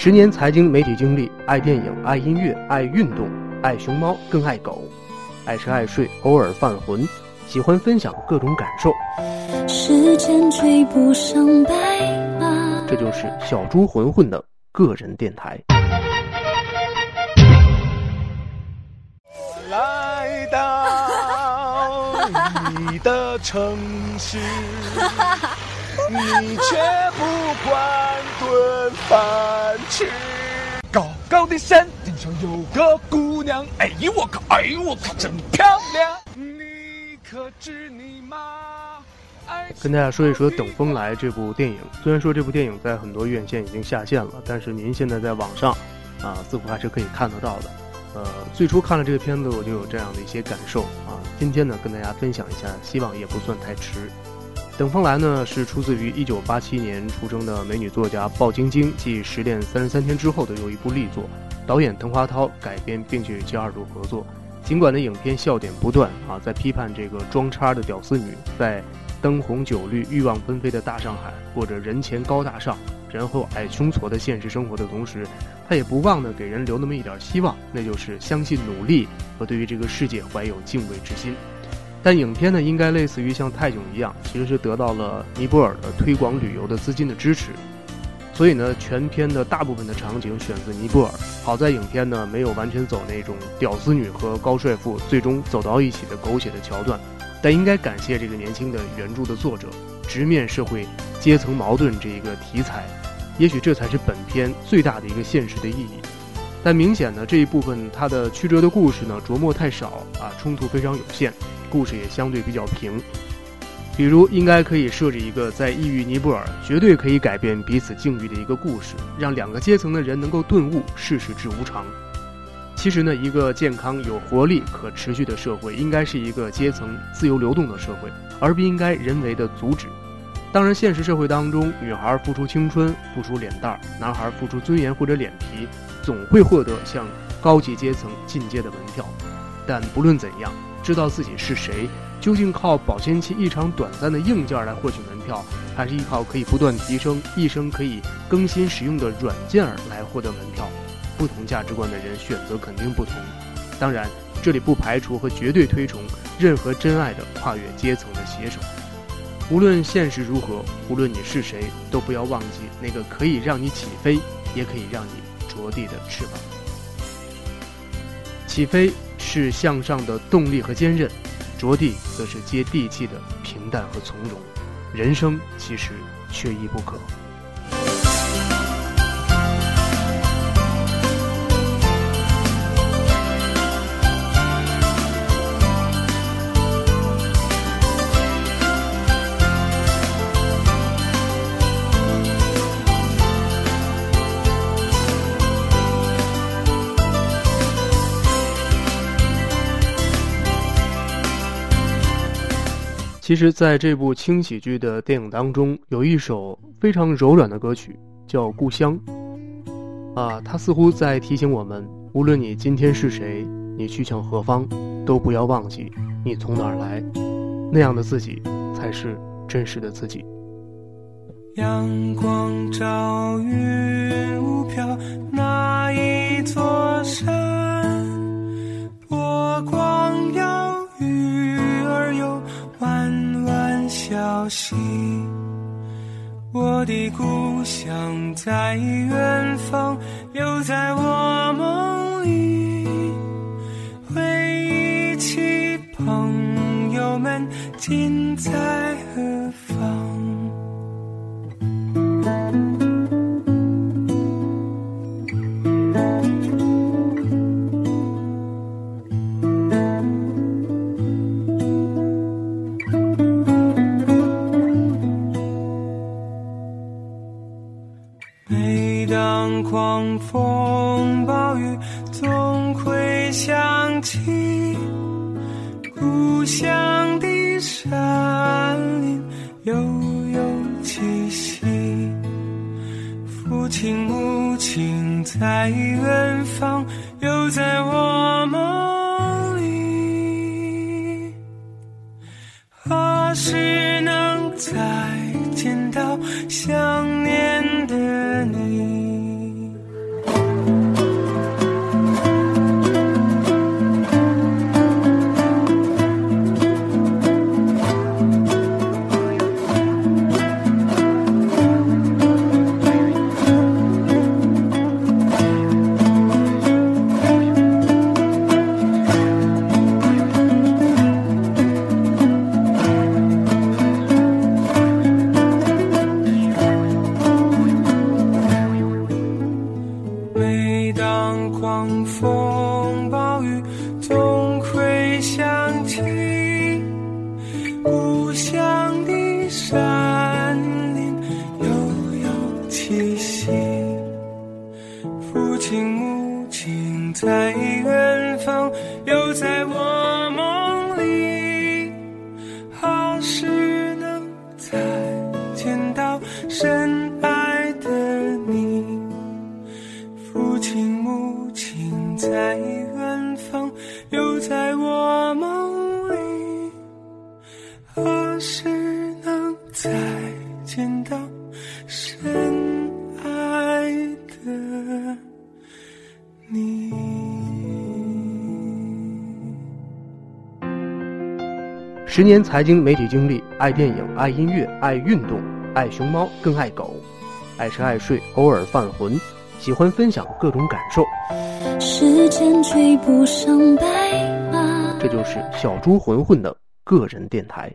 十年财经媒体经历，爱电影，爱音乐，爱运动，爱熊猫，更爱狗，爱吃爱睡，偶尔犯浑，喜欢分享各种感受。时间追不上白马，这就是小猪浑浑的个人电台。你的城市。你却不管顿饭吃。高高的山顶上有个姑娘，哎呦我靠，哎呦我靠，真漂亮。你可知你妈？跟大家说一说《等风来》这部电影。虽然说这部电影在很多院线已经下线了，但是您现在在网上，啊，似乎还是可以看得到的。呃，最初看了这个片子，我就有这样的一些感受啊。今天呢，跟大家分享一下，希望也不算太迟。《等风来》呢是出自于1987年出生的美女作家鲍晶晶继《失恋三十三天》之后的又一部力作，导演滕华涛改编并且与其二度合作。尽管呢影片笑点不断啊，在批判这个装叉的屌丝女在灯红酒绿、欲望纷飞的大上海过着人前高大上，人后矮穷矬的现实生活的同时，他也不忘呢给人留那么一点希望，那就是相信努力和对于这个世界怀有敬畏之心。但影片呢，应该类似于像泰囧一样，其实是得到了尼泊尔的推广旅游的资金的支持，所以呢，全片的大部分的场景选自尼泊尔。好在影片呢没有完全走那种屌丝女和高帅富最终走到一起的狗血的桥段，但应该感谢这个年轻的原著的作者，直面社会阶层矛盾这一个题材，也许这才是本片最大的一个现实的意义。但明显呢，这一部分它的曲折的故事呢琢磨太少啊，冲突非常有限。故事也相对比较平，比如应该可以设置一个在异域尼泊尔绝对可以改变彼此境遇的一个故事，让两个阶层的人能够顿悟世事之无常。其实呢，一个健康、有活力、可持续的社会，应该是一个阶层自由流动的社会，而不应该人为的阻止。当然，现实社会当中，女孩付出青春、付出脸蛋儿，男孩付出尊严或者脸皮，总会获得向高级阶层进阶的门票。但不论怎样。知道自己是谁，究竟靠保鲜期异常短暂的硬件来获取门票，还是依靠可以不断提升、一生可以更新使用的软件儿来获得门票？不同价值观的人选择肯定不同。当然，这里不排除和绝对推崇任何真爱的跨越阶层的携手。无论现实如何，无论你是谁，都不要忘记那个可以让你起飞，也可以让你着地的翅膀。起飞。是向上的动力和坚韧，着地则是接地气的平淡和从容。人生其实缺一不可。其实，在这部轻喜剧的电影当中，有一首非常柔软的歌曲，叫《故乡》。啊，它似乎在提醒我们：无论你今天是谁，你去向何方，都不要忘记你从哪儿来。那样的自己，才是真实的自己。阳光照云雾飘，那息，我的故乡在远方，又在我梦里。回忆起朋友们，近在何方？狂风暴雨，总会想起故乡的山林悠悠气息。父亲母亲在远方，又在我梦里。何时能再见到想念在十年财经媒体经历，爱电影，爱音乐，爱运动，爱熊猫，更爱狗，爱吃爱睡，偶尔犯浑，喜欢分享各种感受。时间追不上白马。这就是小猪混混的个人电台。